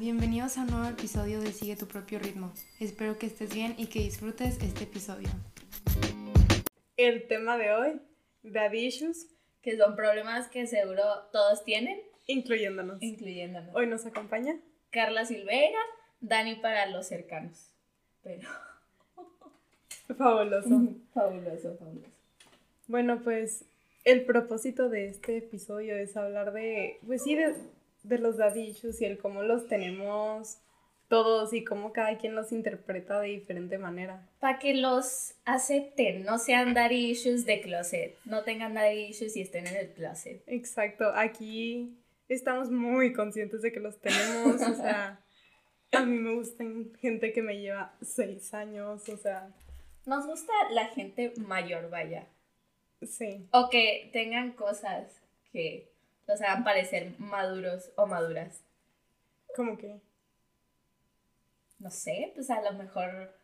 bienvenidos a un nuevo episodio de Sigue tu propio ritmo. Espero que estés bien y que disfrutes este episodio. El tema de hoy, daddy issues, que son problemas que seguro todos tienen, incluyéndonos. incluyéndonos. Hoy nos acompaña Carla Silveira, Dani para los cercanos. Pero fabuloso. fabuloso, fabuloso. Bueno, pues el propósito de este episodio es hablar de, pues sí, de, de los daddy issues y el cómo los tenemos todos y cómo cada quien los interpreta de diferente manera. Para que los acepten, no sean daddy issues de closet, no tengan daddy issues y estén en el closet. Exacto, aquí estamos muy conscientes de que los tenemos, o sea, a mí me gustan gente que me lleva seis años, o sea, Nos gusta la gente mayor, vaya. sí. O que tengan cosas que los hagan parecer maduros o maduras. Como que, no sé, pues a lo mejor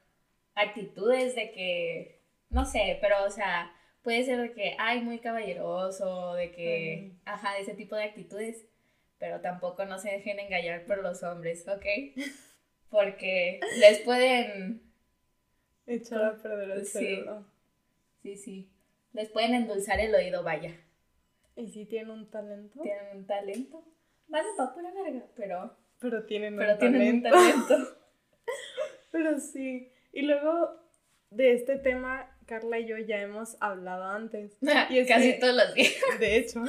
actitudes de que, no sé, pero o sea, puede ser de que, ay, muy caballeroso, de que, ajá, de ese tipo de actitudes, pero tampoco no se dejen engañar por los hombres, ¿ok? Porque les pueden, echar a perder el Sí. cerebro. sí, sí, les pueden endulzar el oído, vaya. Y si tienen un talento, Tienen un talento. Vale, pa' pura verga, pero, pero tienen pero un tienen talento. un talento. Pero sí. Y luego de este tema, Carla y yo ya hemos hablado antes. Y es Casi que- todos los días. De hecho.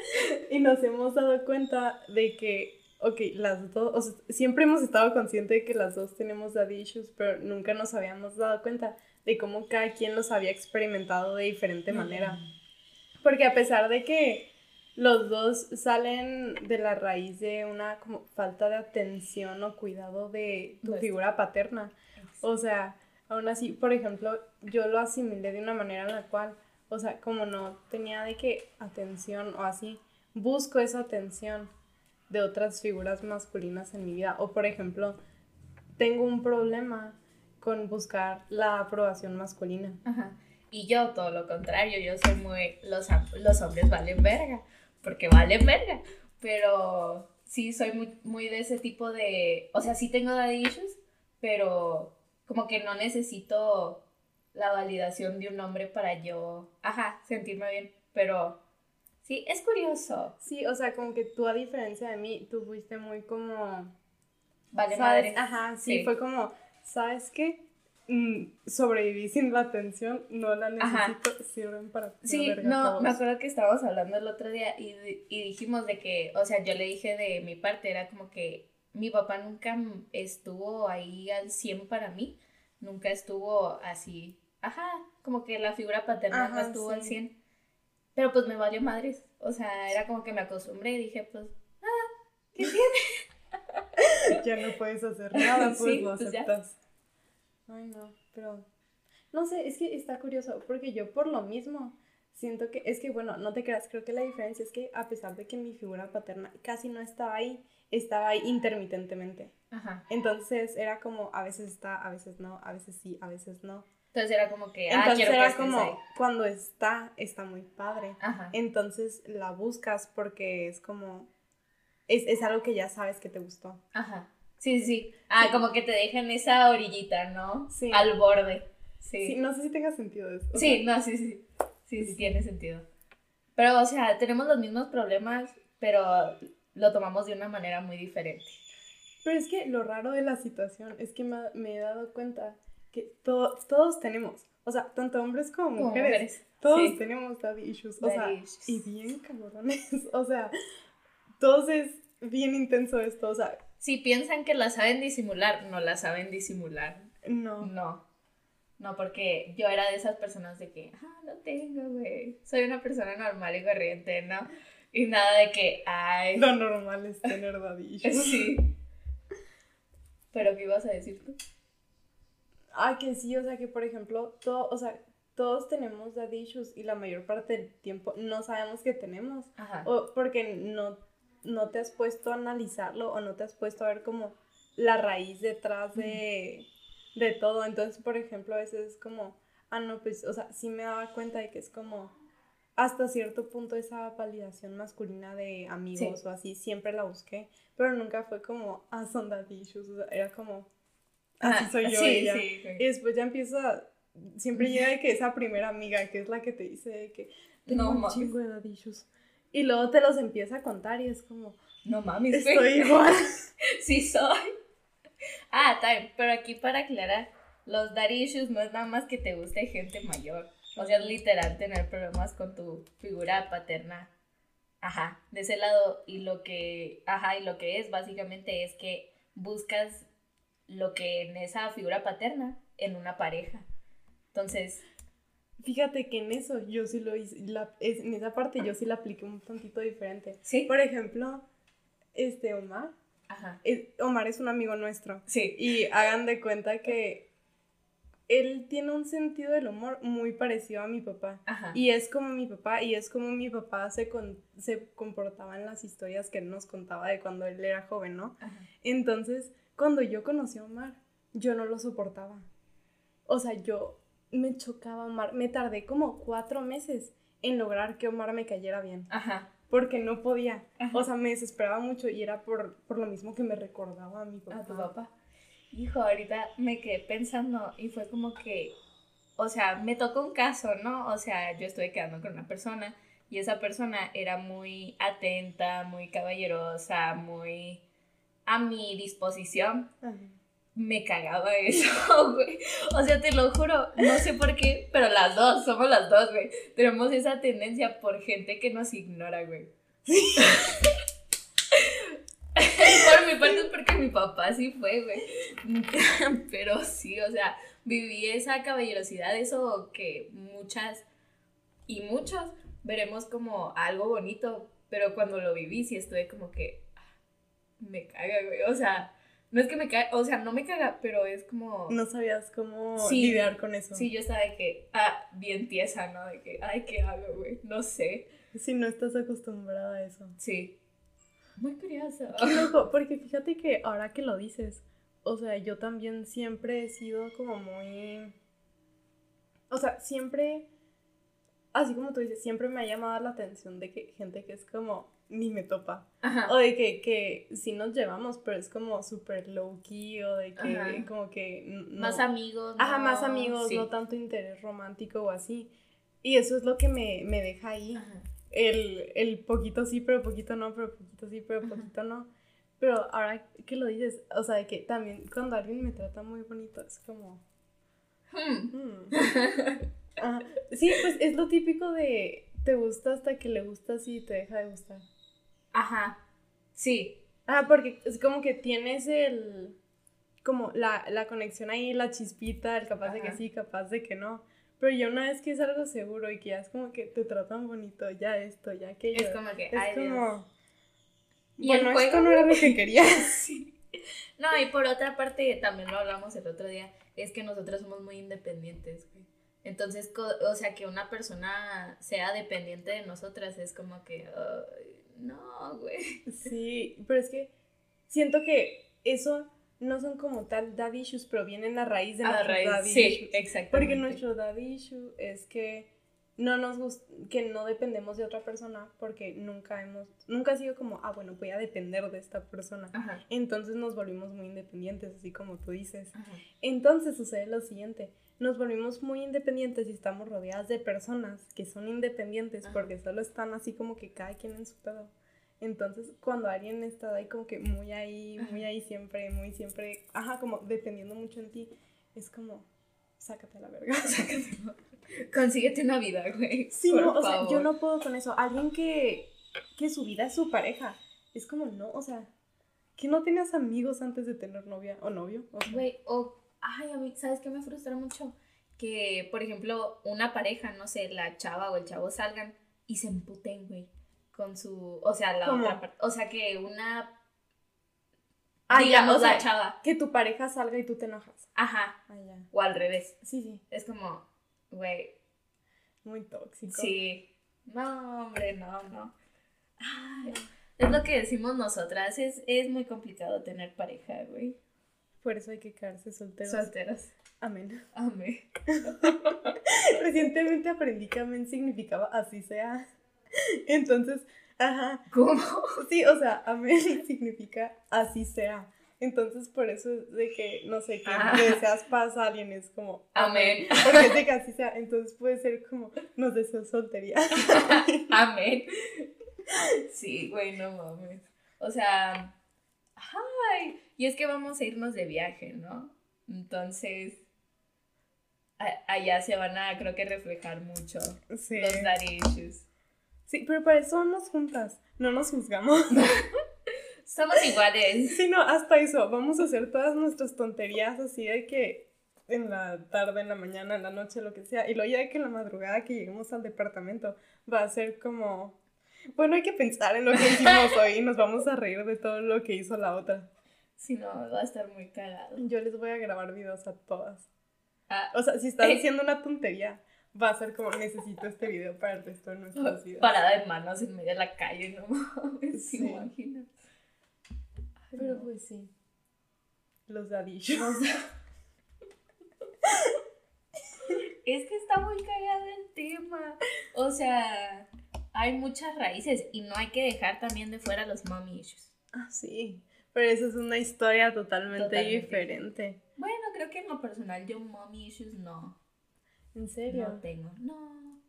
y nos hemos dado cuenta de que, ok, las dos, o sea, siempre hemos estado conscientes de que las dos tenemos daddy issues, pero nunca nos habíamos dado cuenta de cómo cada quien los había experimentado de diferente manera. Porque a pesar de que los dos salen de la raíz de una como falta de atención o cuidado de tu figura paterna, o sea, aún así, por ejemplo, yo lo asimilé de una manera en la cual, o sea, como no tenía de que atención o así, busco esa atención de otras figuras masculinas en mi vida. O por ejemplo, tengo un problema con buscar la aprobación masculina. Ajá. Y yo todo lo contrario, yo soy muy, los, los hombres valen verga, porque valen verga, pero sí soy muy, muy de ese tipo de, o sea, sí tengo daddy issues, pero como que no necesito la validación de un hombre para yo, ajá, sentirme bien, pero sí, es curioso, Sí, o sea, como que tú a diferencia de mí, tú fuiste muy como... vale ¿sabes? madre. Ajá, sí, Sí. fue como, ¿sabes qué? Mm, sobreviví sin la atención, no la Ajá. necesito, sirven para... Sí, verga no, todos. me acuerdo que estábamos hablando el otro día y, y dijimos de que, o sea, yo le dije de mi parte, era como que mi papá nunca estuvo ahí al 100 para mí, nunca estuvo así, ajá, como que la figura paterna no Ajá, estuvo al sí. 100, pero pues me valió madres, o sea, era como que me acostumbré y dije, pues, ah, ¿qué tiene? ya no puedes hacer nada, pues Sí, lo pues aceptas. Ay, no, pero no sé, es que está curioso, porque yo por lo mismo siento que, es que bueno, no te creas, creo que la diferencia es que a pesar de que mi figura paterna casi no estaba ahí, estaba ahí intermitentemente. Ajá, Entonces era como, a veces está, a veces no, a veces sí, a veces no. entonces era como que, ah, Entonces que era como, ahí. cuando está, está muy padre. Ajá, Entonces la buscas porque es como, es, es algo que ya sabes que te gustó. ajá, sí, sí, sí, ah, como que te dejan esa orillita, ¿no? Sí. Al borde, Sí, no sé si tenga sentido eso. Sí, no, sí, sí. Sí, sí, tiene sentido. Pero, o sea, tenemos los mismos problemas, pero lo tomamos de una manera muy diferente. Pero es que lo raro de la situación es que me, he dado cuenta que to- todos tenemos, o sea, tanto hombres como Como mujeres, mujeres, todos sí. tenemos daddy issues, o Daddy sea, issues. y bien cabrones, o sea, todos es bien intenso esto, o sea, Si piensan que la saben disimular, no la saben disimular. no. No. No, porque yo era de esas personas de que, ah, no tengo, güey. Soy una persona normal y corriente, ¿no? Y nada de que, ay, Lo normal es tener issues. sí. Pero, ¿qué ibas a decir tú? Ah, que sí, o sea, que por ejemplo, todo, o sea, todos tenemos daddy issues y la mayor parte del tiempo no sabemos que tenemos. Ajá. O porque no, no te has puesto a analizarlo o no te has puesto a ver como la raíz detrás de, de todo. Entonces, por ejemplo, a veces es como, ah, no, pues, o sea, sí me daba cuenta de que es como, hasta cierto punto esa validación masculina de amigos o así, siempre la busqué, pero nunca fue como, ah, son issues, o sea, era como, así soy yo y ya. y después ya empieza, siempre llega de que esa primera amiga, que es la que te dice que tengo un chingo de issues. Y luego te los empieza a contar y es como, no mames, estoy igual. sí soy. Ah, time, pero aquí para aclarar, los daddy issues no es nada más que te guste gente mayor. O sea, literal tener problemas con tu figura paterna. Ajá, de ese lado. Y lo que, ajá, y lo que es básicamente es que buscas lo que en esa figura paterna en una pareja. Entonces. Fíjate que en eso yo sí lo hice, en esa parte yo sí la apliqué un tantito diferente. Sí. Por ejemplo, este Omar. Ajá. Omar es un amigo nuestro. Sí. Y hagan de cuenta que él tiene un sentido del humor muy parecido a mi papá. Y es como mi papá, y es como mi papá se, se comportaba en las historias que él nos contaba de cuando él era joven, ¿no? Entonces, cuando yo conocí a Omar, yo no lo soportaba. O sea, yo me chocaba Omar. Me tardé como cuatro meses en lograr que Omar me cayera bien. Ajá. Porque no podía. O sea, me desesperaba mucho y era por, por lo mismo que me recordaba a mi papá. A tu papá. Hijo, ahorita me quedé pensando y fue como que, o sea, me tocó un caso, ¿no? O sea, yo estuve quedando con una persona y esa persona era muy atenta, muy caballerosa, muy a mi disposición. Me cagaba eso, güey. O sea, te lo juro, no sé por qué, pero las dos, somos las dos, güey. Tenemos esa tendencia por gente que nos ignora, güey. Por mi parte es porque mi papá sí fue, güey. Pero sí, o sea, viví esa caballerosidad, eso que muchas y muchos veremos como algo bonito, pero cuando lo viví sí estuve como que ah, me caga, güey. O sea, no es que me caga, o sea, no me caga, pero es como... No sabías cómo lidiar con eso. Sí, yo estaba de que, ah, bien tiesa, ¿no? De que, ay, ¿qué hago, güey? No sé. Si no estás acostumbrada a eso. Sí. Muy curioso. porque fíjate que ahora que lo dices, o sea, yo también siempre he sido como muy... O sea, siempre, así como tú dices, siempre me ha llamado la atención de que gente que es como ni me topa. O de que, que sí nos llevamos, pero es como súper low key o de que como que... Más amigos. Ajá, más amigos, no tanto interés romántico o así. Y eso es lo que me, me deja ahí. Ajá el, el poquito sí, pero poquito no, pero poquito sí, pero poquito no. Pero ahora que lo dices, o sea, de que también cuando alguien me trata muy bonito es como... Hmm. Hmm. Sí, pues es lo típico de te gusta hasta que le gustas y te deja de gustar. Ajá, sí. Ah, porque es como que tienes el... como la, la conexión ahí, la chispita, el capaz de que sí, capaz de que no. Pero ya una vez que es algo seguro y que ya es como que te tratan bonito, ya esto, ya aquello. Es como que, es como... ¿Y bueno, esto no era lo que quería. sí. No, y por otra parte, también lo hablamos el otro día, es que nosotros somos muy independientes, güey. Entonces, o sea, que una persona sea dependiente de nosotras es como que, no, güey. Sí, pero es que siento que eso no son como tal daddy issues, pero vienen a raíz de nuestro daddy sí, Exactamente. Porque nuestro daddy issue es que no nos que no dependemos de otra persona porque nunca hemos nunca ha sido como ah bueno voy a depender de esta persona entonces nos volvimos muy independientes así como tú dices. Entonces sucede lo siguiente nos volvimos muy independientes y estamos rodeadas de personas que son independientes porque solo están así como que cada quien en su pedo. Entonces, cuando alguien está ahí como que muy ahí, muy ahí siempre, muy siempre, ajá, como dependiendo mucho en ti, es como, sácate a la verga. Sácate. Consíguete una vida, güey. Sí, no, o sea, yo no puedo con eso. Alguien que, que su vida es su pareja, es como, no, o sea, que no tenías amigos antes de tener novia o novio. Güey, o, ay, a mí, ¿sabes qué me frustra mucho? Que, por ejemplo, una pareja, no sé, la chava o el chavo salgan y se emputen, güey con su, o sea, la otra parte, o sea, que una Ah, digamos la chava. Que tu pareja salga y tú te enojas. Ajá. Ah, ya. O al revés. Sí, sí. Es como, güey. Muy tóxico. Sí. No, hombre, no, no. Ay, es lo que decimos nosotras, es, es muy complicado tener pareja, güey. Por eso hay que quedarse solteros. Solteros. Amén. Amén. Recientemente aprendí que amén significaba así sea. Entonces, ajá. ¿Cómo? Sí, o sea, amén significa así sea. Entonces, por eso es de que, no sé, que Ah. deseas paz a alguien es como Amén. Porque es de que así sea. Entonces puede ser como, nos deseo soltería. Amén. Sí, güey, no mames. O sea, ay, y es que vamos a irnos de viaje, ¿no? Entonces, a- allá se van a, creo que, reflejar mucho Sí. los daddy issues. Sí, pero para eso vamos juntas. No nos juzgamos. Somos iguales. Sí, no, hasta eso. Vamos a hacer todas nuestras tonterías así de que en la tarde, en la mañana, en la noche, lo que sea. Y luego ya de que en la madrugada que lleguemos al departamento va a ser como... Bueno, hay que pensar en lo que hicimos hoy y nos vamos a reír de todo lo que hizo la otra. Si no, va a estar muy cagado. Yo les voy a grabar videos a todas. Ah, O sea, si estás Eh. haciendo una tontería, va a ser como necesito este video para el resto de nuestras vidas. parada de manos en medio de la calle, no mames, Sí. ¿te Pero pues sí. Los dadillos. Es que está muy cagado el tema. O sea, hay muchas raíces y no hay que dejar también de fuera los mommy issues. Ah, sí. Pero eso es una historia totalmente, Totalmente. diferente. Bueno, creo que en lo personal yo mommy issues no, ¿En serio? no tengo. No,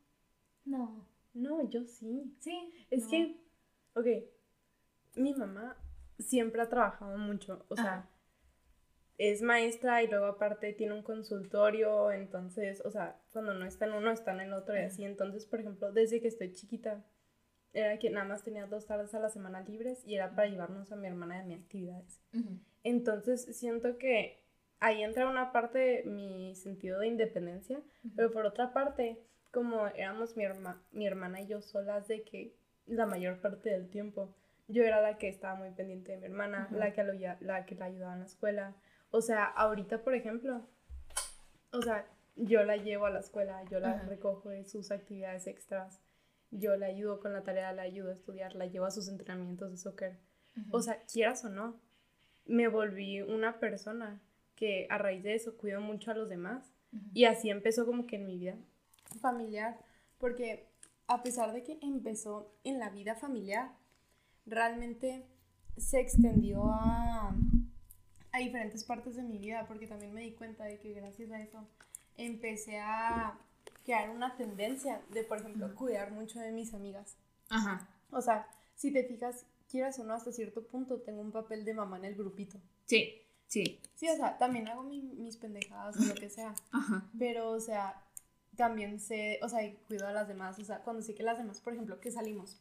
no. No, yo sí. Sí. Es no. que, ok, mi mamá siempre ha trabajado mucho. O sea, Ajá. es maestra y luego aparte tiene un consultorio. Entonces, o sea, cuando no está en uno, está en el otro y así. Entonces, por ejemplo, desde que estoy chiquita, era que nada más tenía dos tardes a la semana libres y era para llevarnos a mi hermana de mis actividades. Entonces siento que ahí entra una parte de mi sentido de independencia, pero por otra parte, como éramos mi, herma- mi hermana y yo solas de que la mayor parte del tiempo yo era la que estaba muy pendiente de mi hermana, la, que lo, la que la ayudaba en la escuela. O sea, ahorita, por ejemplo, o sea, yo la llevo a la escuela, yo la Ajá. recojo de sus actividades extras, yo la ayudo con la tarea, la ayudo a estudiar, la llevo a sus entrenamientos de soccer. O sea, quieras o no, me volví una persona que a raíz de eso cuido mucho a los demás. Y así empezó como que en mi vida familiar. Porque a pesar de que empezó en la vida familiar, realmente se extendió a, a diferentes partes de mi vida. Porque también me di cuenta de que gracias a eso empecé a crear una tendencia de, por ejemplo, cuidar mucho de mis amigas. Ajá. O sea, si te fijas, quieras o no, hasta cierto punto tengo un papel de mamá en el grupito. Sí, sí. Sí, o sea, también hago mi- mis pendejadas o lo que sea. Ajá. Pero, o sea, también sé, o sea, cuido a las demás. O sea, cuando sé que las demás, por ejemplo, que salimos.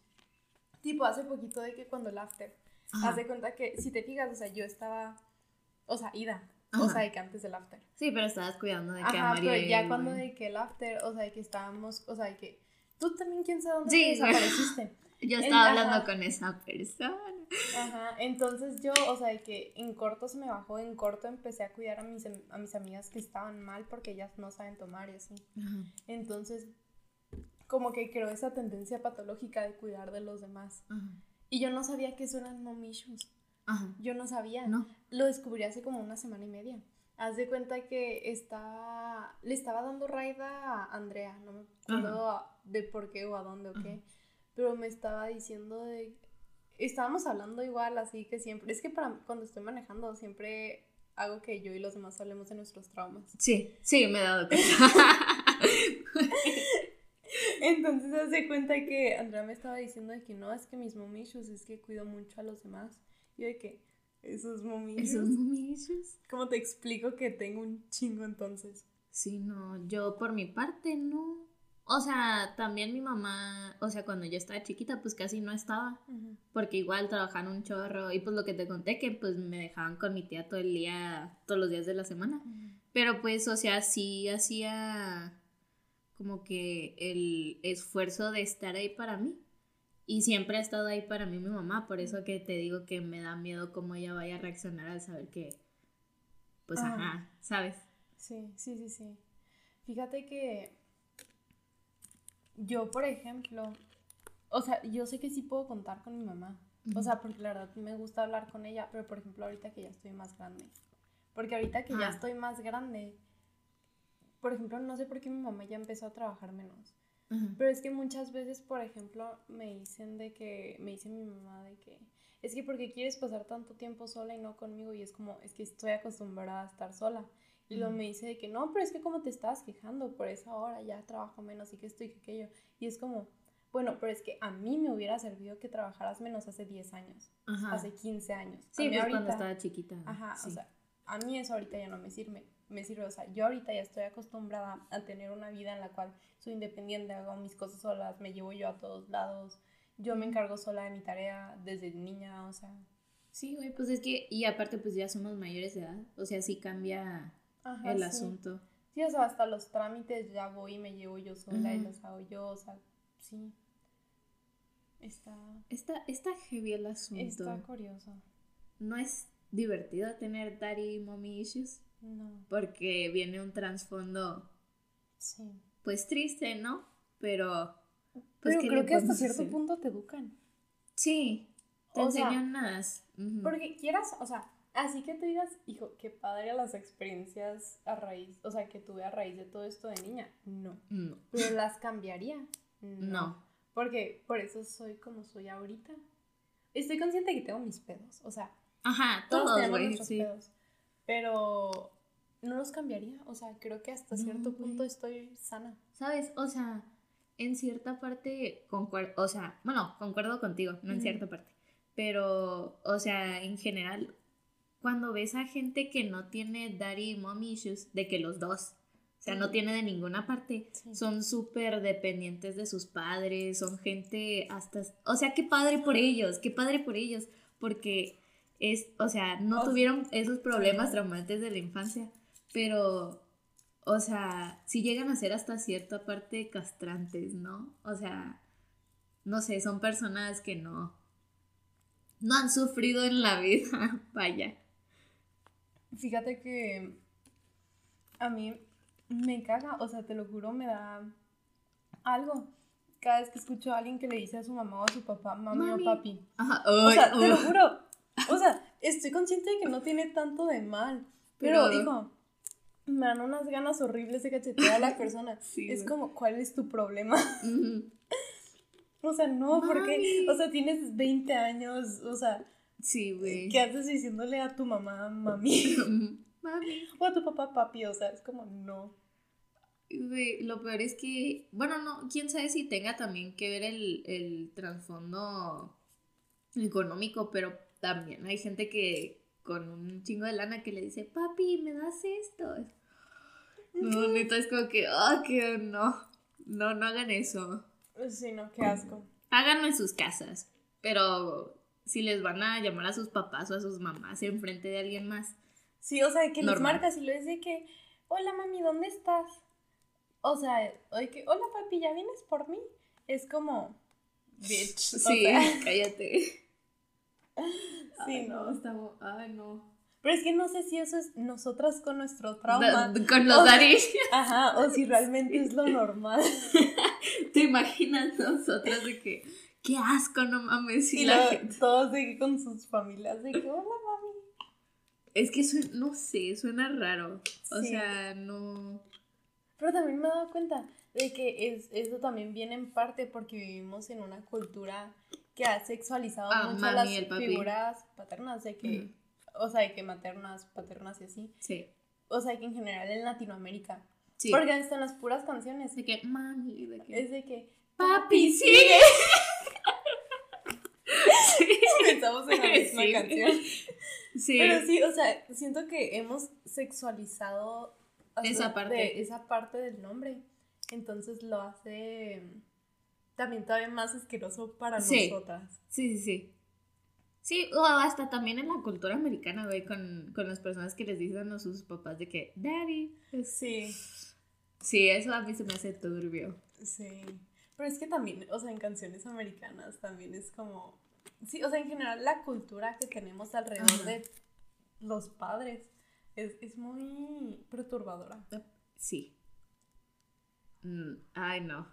Tipo, hace poquito de que cuando el after, Ajá. haz de cuenta que, si te fijas, o sea, yo estaba, o sea, ida. O Ajá. sea, de que antes del after. Sí, pero estabas cuidando de que a Ajá, María pero ya y- cuando de que el after, o sea, de que estábamos, o sea, de que tú también, quién sabe dónde Sí, desapareciste. Yo en- estaba ajá. hablando con esa persona. Ajá, entonces yo, o sea, de que en corto se me bajó, en corto empecé a cuidar a mis, a mis amigas que estaban mal porque ellas no saben tomar y así. Ajá. Entonces, como que creo esa tendencia patológica de cuidar de los demás. Ajá. Y yo no sabía que eso eran mom issues. Ajá. Yo no sabía. No. Lo descubrí hace como una semana y media. Haz de cuenta que está, le estaba dando raida a Andrea, no me acuerdo a- de por qué o a dónde o qué, pero me estaba diciendo de... Estábamos hablando igual, así que siempre... Es que para cuando estoy manejando siempre hago que yo y los demás hablemos de nuestros traumas. Sí, sí, me he dado cuenta. Entonces haz de cuenta que Andrea me estaba diciendo de que no, es que mis mom issues es que cuido mucho a los demás. Yo de que, esos mom issues. ¿Esos issues? ¿Cómo te explico que tengo un chingo entonces? Sí, no, yo por mi parte no. O sea, también mi mamá, o sea, cuando yo estaba chiquita, pues casi no estaba, porque igual trabajaban un chorro y pues lo que te conté que pues me dejaban con mi tía todo el día, todos los días de la semana. Pero pues, o sea, sí hacía como que el esfuerzo de estar ahí para mí. Y siempre ha estado ahí para mí mi mamá, por eso que te digo que me da miedo cómo ella vaya a reaccionar al saber que, pues, Ajá. ajá, ¿sabes? Sí, sí, sí, sí. Fíjate que yo, por ejemplo, o sea, yo sé que sí puedo contar con mi mamá. O sea, porque la verdad me gusta hablar con ella, pero por ejemplo, ahorita que ya estoy más grande. Porque ahorita que ya Ah. estoy más grande, por ejemplo, no sé por qué mi mamá ya empezó a trabajar menos. Ajá. Pero es que muchas veces, por ejemplo, me dicen de que, me dice mi mamá de que, es que porque quieres pasar tanto tiempo sola y no conmigo y es como, es que estoy acostumbrada a estar sola. Y luego me dice de que no, pero es que como te estabas quejando, por esa hora ya trabajo menos y que esto y que aquello. Y es como, bueno, pero es que a mí me hubiera servido que trabajaras menos hace 10 años, Ajá. hace 15 años. A Sí, mí pues cuando ahorita- estaba chiquita. Ajá, sí. o sea, a mí eso ahorita ya no me sirve. Me sirve, o sea, yo ahorita ya estoy acostumbrada a tener una vida en la cual soy independiente, hago mis cosas solas, me llevo yo a todos lados, yo me encargo sola de mi tarea desde niña, o sea. Sí, güey, pues es que, y aparte pues ya somos mayores de edad, o sea, sí cambia Ajá, el sí. asunto. Sí, o sea, hasta los trámites ya voy y me llevo yo sola y los hago yo, o sea, sí. Está, Está, está heavy el asunto. está curioso. No es divertido tener daddy y mommy issues, No, porque viene un trasfondo, sí. pues triste, ¿no? Pero, pues, Pero ¿qué creo que hasta cierto punto te educan. Sí, te O sea, enseñan más. Porque quieras, o sea, así que tú digas, hijo, qué padre las experiencias a raíz, o sea, que tuve a raíz de todo esto de niña. No. No. Pero las cambiaría. No. Porque por eso soy como soy ahorita. Estoy consciente de que tengo mis pedos, o sea, Ajá, todos, todos, tenemos nuestros sí. pedos. Pero no los cambiaría, o sea, creo que hasta cierto punto estoy sana. ¿Sabes? O sea, en cierta parte concuerdo, o sea, bueno, concuerdo contigo, no en cierta parte, pero, o sea, en general, cuando ves a gente que no tiene daddy y mommy issues, de que los dos, o sea, no tiene de ninguna parte, Sí. son súper dependientes de sus padres, son gente hasta, o sea, qué padre por ellos, qué padre por ellos, porque es, o sea, no O- tuvieron esos problemas traumantes de la infancia, pero, o sea, sí llegan a ser hasta cierta parte castrantes, ¿no? O sea, no sé, son personas que no, no han sufrido en la vida, vaya. Fíjate que a mí me caga, o sea, te lo juro, me da algo. Cada vez que escucho a alguien que le dice a su mamá o a su papá, mami, Mami. o papi. Ajá, O sea, te lo juro. O sea, estoy consciente de que no tiene tanto de mal. Pero, Pero- hijo, me dan unas ganas horribles de cachetear a la persona. Sí, es güey. como, ¿cuál es tu problema? O sea, no, porque, o sea, tienes 20 años, o sea, Sí, güey. ¿qué haces diciéndole a tu mamá, mami? Mami. O a tu papá, papi, o sea, es como, no. Güey, lo peor es que, bueno, no, quién sabe si tenga también que ver el, el trasfondo económico, pero también hay gente que con un chingo de lana que le dice, papi, ¿me das esto? No, neta, es como que, ah, que no, no, no hagan eso. Sí, no, qué asco. Háganlo en sus casas, pero si les van a llamar a sus papás o a sus mamás en frente de alguien más, Sí, o sea, que les Normal. marcas y lo de que, hola mami, ¿dónde estás? O sea, o de que, hola papi, ¿ya vienes por mí? Es como, bitch. o sí, sea, cállate. Sí, Ay, no. está bo- ay, no. Pero es que no sé si eso es nosotras con nuestro trauma. Da- con los daddy. Ajá, o si realmente es lo normal. ¿Te imaginas nosotras de que qué asco, no mames? Y Y la gente- todos de que con sus familias, de que, hola mami. Es que suena, no sé, suena raro. O Sí. sea, no. Pero también me he dado cuenta de que es, eso también viene en parte porque vivimos en una cultura que ha sexualizado Ah, mucho mami, las el figuras paternas, de que, o sea, de que maternas, paternas y así. Sí. O sea, que en general en Latinoamérica. Sí. Porque en las puras canciones de que mami, de que es de que, papi, sigue. pensamos en la misma Sí. canción. Sí. Pero sí, o sea, siento que hemos sexualizado Esa parte. esa parte del nombre. Entonces lo hace también todavía más asqueroso para Sí. nosotras. Sí, sí, sí. Sí, o hasta también en la cultura americana, güey, con, con las personas que les dicen a sus papás de que, daddy. Sí, Sí, eso a mí se me hace turbio. sí. Pero es que también, o sea, en canciones americanas también es como... Sí, o sea, en general la cultura que tenemos alrededor Ajá. de los padres es, es muy perturbadora. Sí. Mm, ay, no.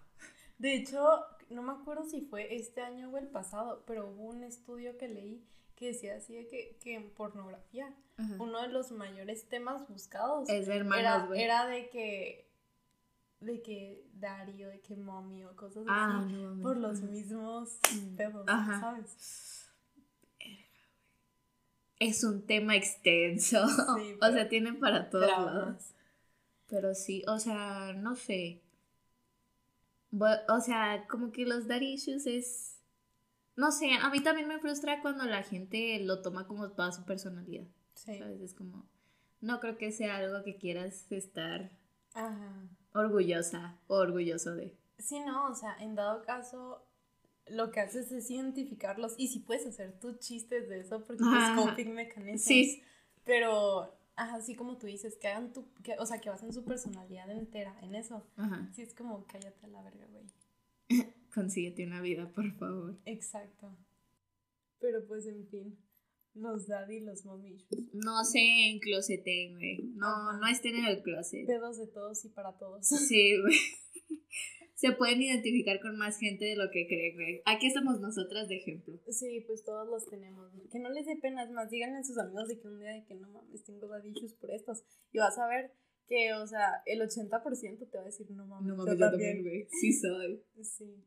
De hecho, no me acuerdo si fue este año o el pasado, pero hubo un estudio que leí que decía así de que, que en pornografía Ajá. uno de los mayores temas buscados Es de era, hermanos, güey. era de que de que daddy o de que mommy o cosas Ah, así. no por los mismos pedos, Ajá. ¿sabes? Es un tema extenso. Sí, o sea, tienen para todos. Pero sí, o sea, no sé. O sea, como que los daddy issues es. No sé, a mí también me frustra cuando la gente lo toma como toda su personalidad. Sí. ¿Sabes? Es como. No creo que sea algo que quieras estar Ajá. orgullosa o orgulloso de. Sí, no, o sea, en dado caso, lo que haces es identificarlos y si puedes hacer tus chistes de eso porque es coping mechanism. Sí. Pero, así como tú dices, que hagan tu, que, o sea, que basen su personalidad entera en eso. Ajá. Sí, es como, cállate a la verga, güey. Consíguete una vida, por favor. Exacto. Pero pues, en fin, los daddy y los mommy. No se encloseten, güey. No, Ajá. no estén en el closet. Pedos de todos y para todos. Sí, güey. Se pueden identificar con más gente de lo que creen, güey. Aquí estamos nosotras de ejemplo. Sí, pues todos los tenemos. ¿no? Que no les dé pena, es más, díganle a sus amigos de que un día de que no mames, tengo issues por estos. Y vas a ver que, o sea, el 80% te va a decir, no mames, No mames, yo también, güey. Sí soy. Sí.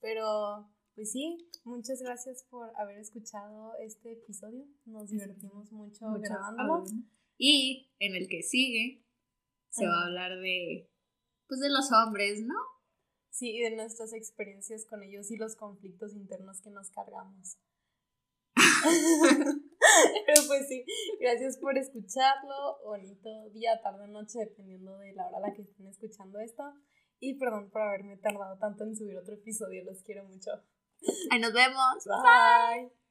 Pero, pues sí, muchas gracias por haber escuchado este episodio. Nos divertimos mucho, Mucho grabándolo. Y en el que sigue se va a hablar de, pues de los hombres, ¿no? Sí, y de nuestras experiencias con ellos y los conflictos internos que nos cargamos. Pero pues sí, gracias por escucharlo. Bonito día, tarde, noche, dependiendo de la hora a la que estén escuchando esto. Y perdón por haberme tardado tanto en subir otro episodio, los quiero mucho. Ahí nos vemos. Bye.